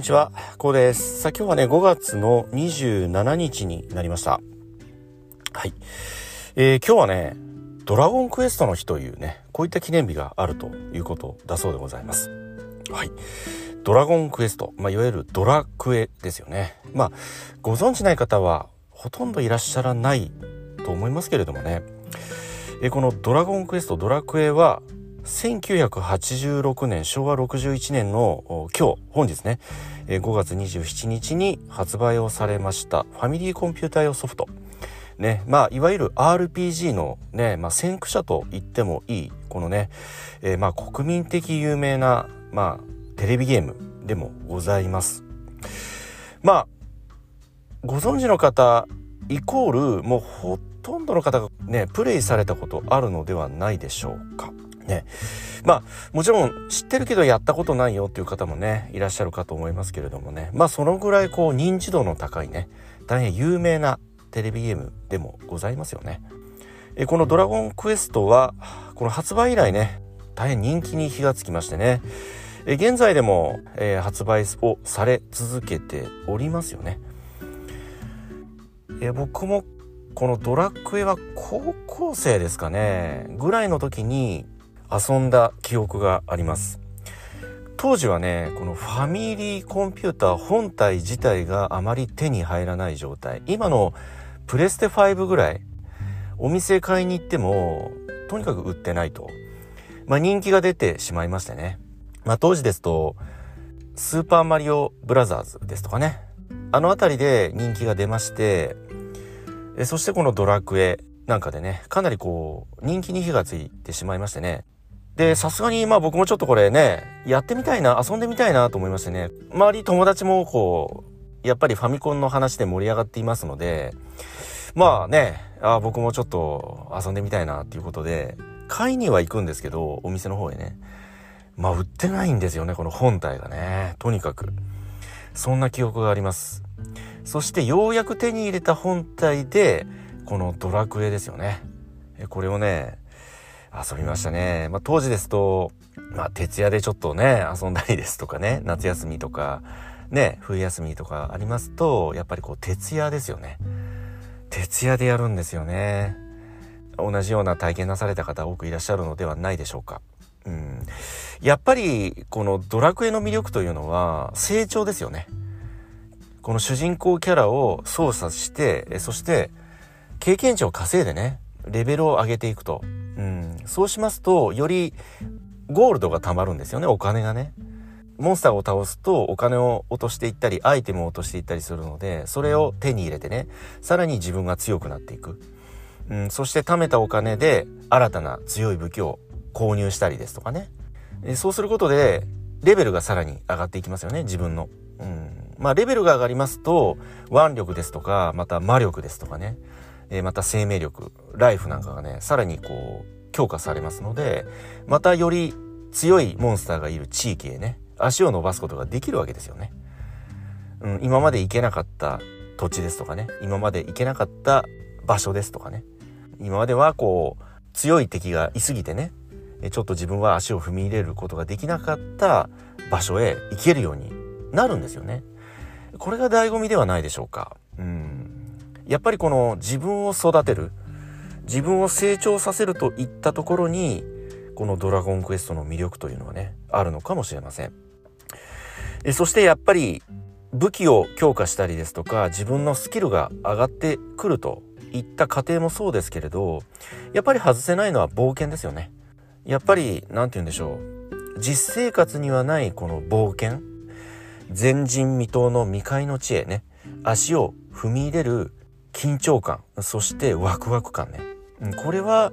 んにちは、こうです。さあ今日はね、5月の27日になりました。はい。えー、今日はね、ドラゴンクエストの日というね、こういった記念日があるということだそうでございます。はい。ドラゴンクエスト、まあ、いわゆるドラクエですよね。まあ、ご存知ない方はほとんどいらっしゃらないと思いますけれどもね。えこのドラゴンクエスト、ドラクエは、1986年昭和61年の今日本日ね5月27日に発売をされましたファミリーコンピュータ用ソフト。ねまあいわゆる RPG のね、まあ、先駆者と言ってもいいこのね、えー、まあ国民的有名なまあテレビゲームでもございます。まあご存知の方イコールもうほとんどの方がねプレイされたことあるのではないでしょうか。ね。まあ、もちろん知ってるけどやったことないよっていう方もね、いらっしゃるかと思いますけれどもね。まあ、そのぐらいこう認知度の高いね、大変有名なテレビゲームでもございますよね。えこのドラゴンクエストは、この発売以来ね、大変人気に火がつきましてね。え現在でも、えー、発売をされ続けておりますよね。え僕もこのドラクエは高校生ですかねぐらいの時に遊んだ記憶があります。当時はねこのファミリーコンピューター本体自体があまり手に入らない状態。今のプレステ5ぐらいお店買いに行ってもとにかく売ってないと、まあ、人気が出てしまいましてね、まあ、当時ですとスーパーマリオブラザーズですとかね。あの辺りで人気が出ましてそしてこのドラクエなんかでねかなりこう人気に火がついてしまいましてね。で、さすがにまあ僕もちょっとこれね、やってみたいな、遊んでみたいなと思いましてね、周り友達もこう、やっぱりファミコンの話で盛り上がっていますので、まあね、あ僕もちょっと遊んでみたいなっていうことで、買いには行くんですけど、お店の方へね。まあ売ってないんですよね、この本体がね。とにかく。そんな記憶があります。そしてようやく手に入れた本体で、このドラクエですよね。これをね、遊びましたね。まあ、当時ですと、まあ、徹夜でちょっとね、遊んだりですとかね、夏休みとか、ね、冬休みとかありますと、やっぱりこう、徹夜ですよね。徹夜でやるんですよね。同じような体験なされた方多くいらっしゃるのではないでしょうか。うん。やっぱり、このドラクエの魅力というのは、成長ですよね。この主人公キャラを操作して、そして、経験値を稼いでね、レベルを上げていくと。うん、そうしますと、よりゴールドが貯まるんですよね、お金がね。モンスターを倒すとお金を落としていったり、アイテムを落としていったりするので、それを手に入れてね、さらに自分が強くなっていく。うん、そして貯めたお金で新たな強い武器を購入したりですとかね。そうすることで、レベルがさらに上がっていきますよね、自分の。うん。まあ、レベルが上がりますと、腕力ですとか、また魔力ですとかね。えまた生命力、ライフなんかがね、さらにこう、強化されますので、またより強いモンスターがいる地域へね、足を伸ばすことができるわけですよね。うん、今まで行けなかった土地ですとかね、今まで行けなかった場所ですとかね、今まではこう、強い敵がいすぎてね、ちょっと自分は足を踏み入れることができなかった場所へ行けるようになるんですよね。これが醍醐味ではないでしょうか。やっぱりこの自分を育てる自分を成長させるといったところにこのドラゴンクエストの魅力というのはねあるのかもしれません。そしてやっぱり武器を強化したりですとか自分のスキルが上がってくるといった過程もそうですけれどやっぱり外せないのは冒険ですよね。やっぱり何て言うんでしょう実生活にはないこの冒険。前人未到の未開の地へね。足を踏み入れる緊張感、そしてワクワク感ね。これは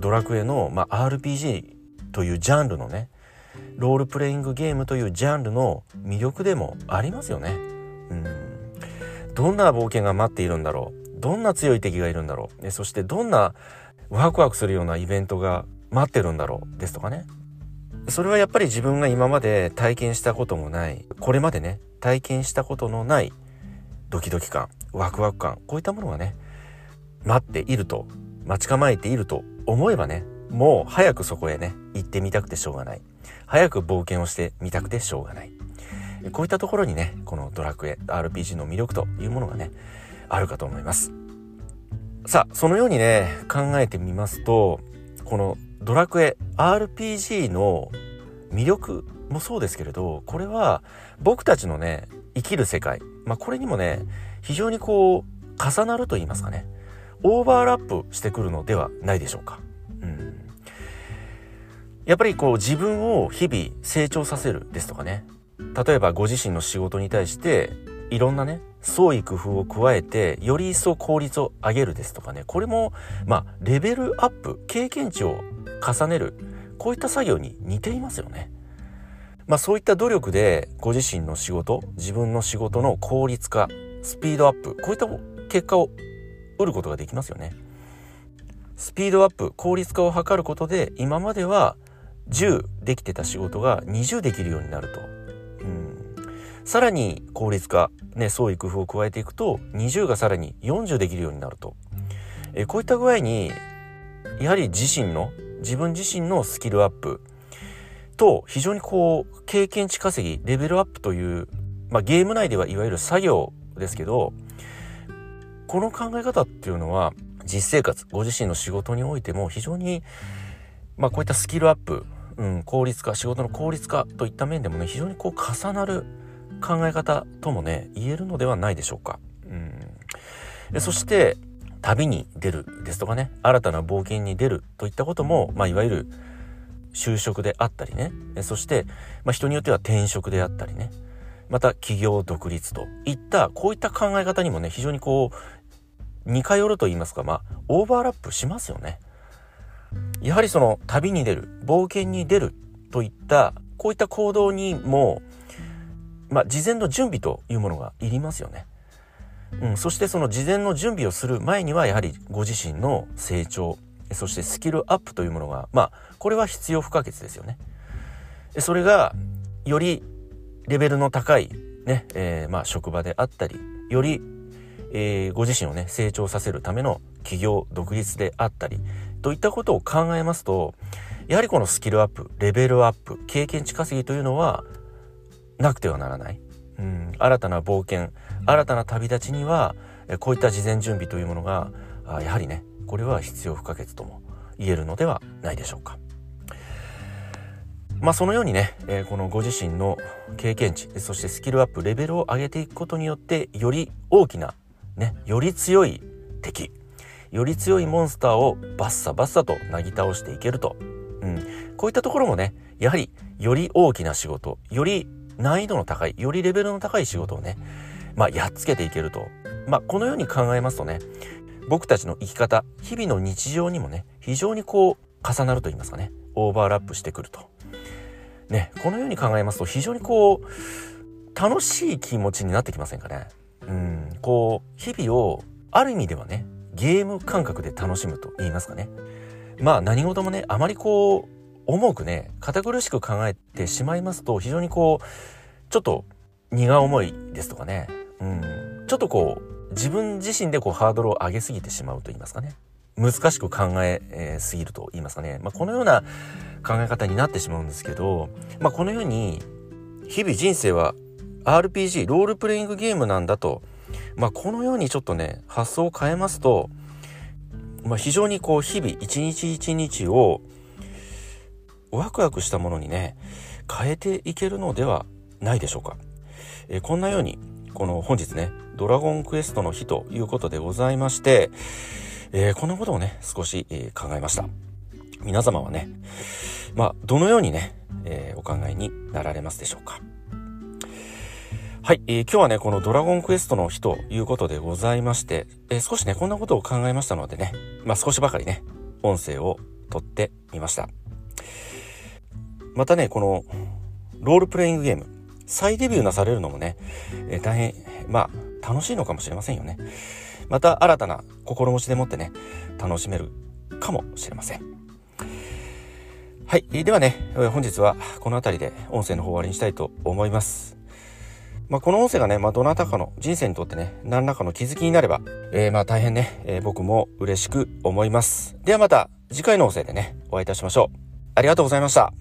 ドラクエの、まあ、RPG というジャンルのね、ロールプレイングゲームというジャンルの魅力でもありますよね。うん。どんな冒険が待っているんだろう。どんな強い敵がいるんだろう。そしてどんなワクワクするようなイベントが待ってるんだろう。ですとかね。それはやっぱり自分が今まで体験したこともない、これまでね、体験したことのないドキドキ感、ワクワク感、こういったものがね、待っていると、待ち構えていると思えばね、もう早くそこへね、行ってみたくてしょうがない。早く冒険をしてみたくてしょうがない。こういったところにね、このドラクエ RPG の魅力というものがね、あるかと思います。さあ、そのようにね、考えてみますと、このドラクエ RPG の魅力もそうですけれど、これは僕たちのね、生きる世界、まあこれにもね、非常にこう、重なると言いますかね、オーバーラップしてくるのではないでしょうか。うん。やっぱりこう自分を日々成長させるですとかね、例えばご自身の仕事に対していろんなね、創意工夫を加えて、より一層効率を上げるですとかね、これも、まあ、レベルアップ、経験値を重ねる、こういった作業に似ていますよね。まあ、そういった努力で、ご自身の仕事、自分の仕事の効率化、スピードアップ、こういった結果を得ることができますよね。スピードアップ、効率化を図ることで、今までは10できてた仕事が20できるようになると。うんさらに効率化、ね、創意工夫を加えていくと20がさらに40できるようになると。えこういった具合にやはり自身の自分自身のスキルアップと非常にこう経験値稼ぎレベルアップという、まあ、ゲーム内ではいわゆる作業ですけどこの考え方っていうのは実生活ご自身の仕事においても非常に、まあ、こういったスキルアップ、うん、効率化仕事の効率化といった面でもね非常にこう重なる考え方ともね、言えるのではないでしょうか。うん、そして、旅に出るですとかね、新たな冒険に出るといったことも、まあ、いわゆる就職であったりね、そして、まあ、人によっては転職であったりね、また企業独立といった、こういった考え方にもね、非常にこう、似通ると言いますか、まあ、オーバーラップしますよね。やはりその旅に出る、冒険に出るといった、こういった行動にも、まあ、事前の準備というものがいりますよね。うん、そしてその事前の準備をする前にはやはりご自身の成長そしてスキルアップというものがまあこれは必要不可欠ですよね。それがよりレベルの高いね、えー、まあ職場であったりより、えー、ご自身をね成長させるための企業独立であったりといったことを考えますとやはりこのスキルアップレベルアップ経験値稼ぎというのはなくてはならない。うん、新たな冒険、新たな旅立ちには、こういった事前準備というものが、やはりね、これは必要不可欠とも言えるのではないでしょうか。まあそのようにね、えこのご自身の経験値、そしてスキルアップ、レベルを上げていくことによって、より大きな、ね、より強い敵、より強いモンスターをバッサバッサとなぎ倒していけると。うん、こういったところもね、やはりより大きな仕事、より難易度の高い、よりレベルの高い仕事をね、まあ、やっつけていけると。まあ、このように考えますとね、僕たちの生き方、日々の日常にもね、非常にこう、重なると言いますかね、オーバーラップしてくると。ね、このように考えますと、非常にこう、楽しい気持ちになってきませんかね。うん、こう、日々を、ある意味ではね、ゲーム感覚で楽しむと言いますかね。まあ何事もね、あまりこう、重くね、堅苦しく考えてしまいますと、非常にこう、ちょっと荷が重いですとかね、うん、ちょっとこう、自分自身でこうハードルを上げすぎてしまうと言いますかね。難しく考えすぎると言いますかね。まあ、このような考え方になってしまうんですけど、まあ、このように、日々人生は RPG、ロールプレイングゲームなんだと、まあ、このようにちょっとね、発想を変えますと、まあ、非常にこう、日々一日一日をワクワクしたものにね、変えていけるのではないでしょうか。えー、こんなように、この本日ね、ドラゴンクエストの日ということでございまして、えー、このことをね、少し、えー、考えました。皆様はね、まあ、どのようにね、えお考えになられますでしょうか。はい、えー、今日はね、このドラゴンクエストの日ということでございまして、えー、少しね、こんなことを考えましたのでね、まあ少しばかりね、音声を撮ってみました。またね、この、ロールプレイングゲーム、再デビューなされるのもね、えー、大変、まあ、楽しいのかもしれませんよね。また新たな心持ちでもってね、楽しめるかもしれません。はい。ではね、本日はこの辺りで音声の方終わりにしたいと思います。まあ、この音声がね、まあ、どなたかの人生にとってね、何らかの気づきになれば、えー、まあ大変ね、えー、僕も嬉しく思います。ではまた次回の音声でね、お会いいたしましょう。ありがとうございました。